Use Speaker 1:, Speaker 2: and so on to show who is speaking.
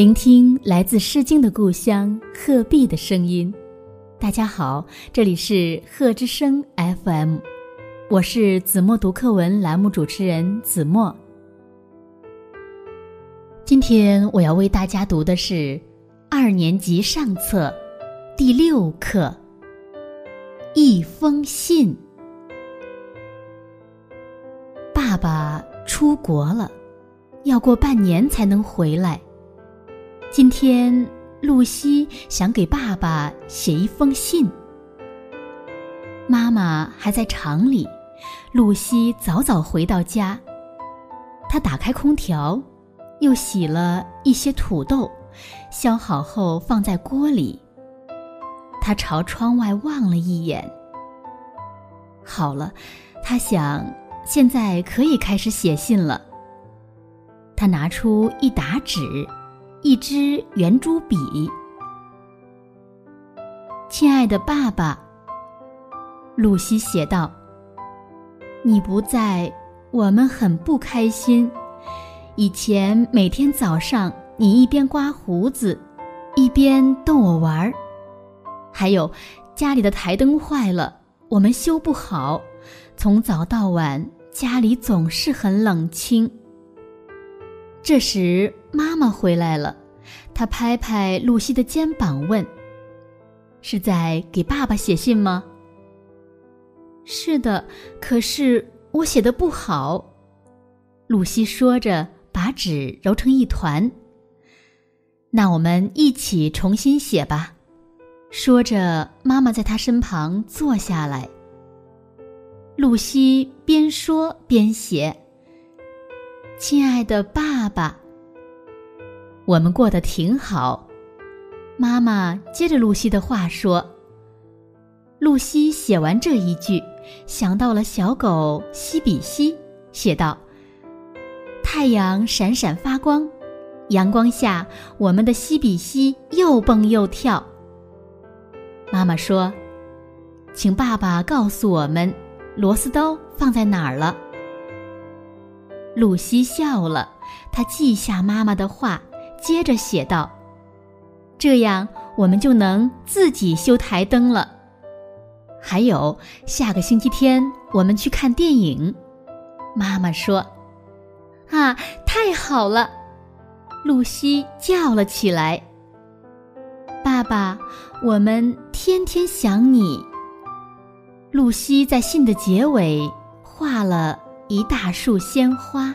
Speaker 1: 聆听来自《诗经》的故乡鹤壁的声音。大家好，这里是鹤之声 FM，我是子墨读课文栏目主持人子墨。今天我要为大家读的是二年级上册第六课《一封信》。爸爸出国了，要过半年才能回来。今天，露西想给爸爸写一封信。妈妈还在厂里，露西早早回到家。她打开空调，又洗了一些土豆，削好后放在锅里。她朝窗外望了一眼。好了，她想，现在可以开始写信了。她拿出一沓纸。一支圆珠笔，亲爱的爸爸，露西写道：“你不在，我们很不开心。以前每天早上，你一边刮胡子，一边逗我玩儿。还有，家里的台灯坏了，我们修不好，从早到晚，家里总是很冷清。”这时，妈妈回来了，她拍拍露西的肩膀，问：“是在给爸爸写信吗？”“是的，可是我写的不好。”露西说着，把纸揉成一团。“那我们一起重新写吧。”说着，妈妈在她身旁坐下来。露西边说边写。亲爱的爸爸，我们过得挺好。妈妈接着露西的话说。露西写完这一句，想到了小狗西比西，写道：“太阳闪闪发光，阳光下，我们的西比西又蹦又跳。”妈妈说：“请爸爸告诉我们，螺丝刀放在哪儿了。”露西笑了，她记下妈妈的话，接着写道：“这样我们就能自己修台灯了。还有，下个星期天我们去看电影。”妈妈说：“啊，太好了！”露西叫了起来：“爸爸，我们天天想你。”露西在信的结尾画了。一大束鲜花，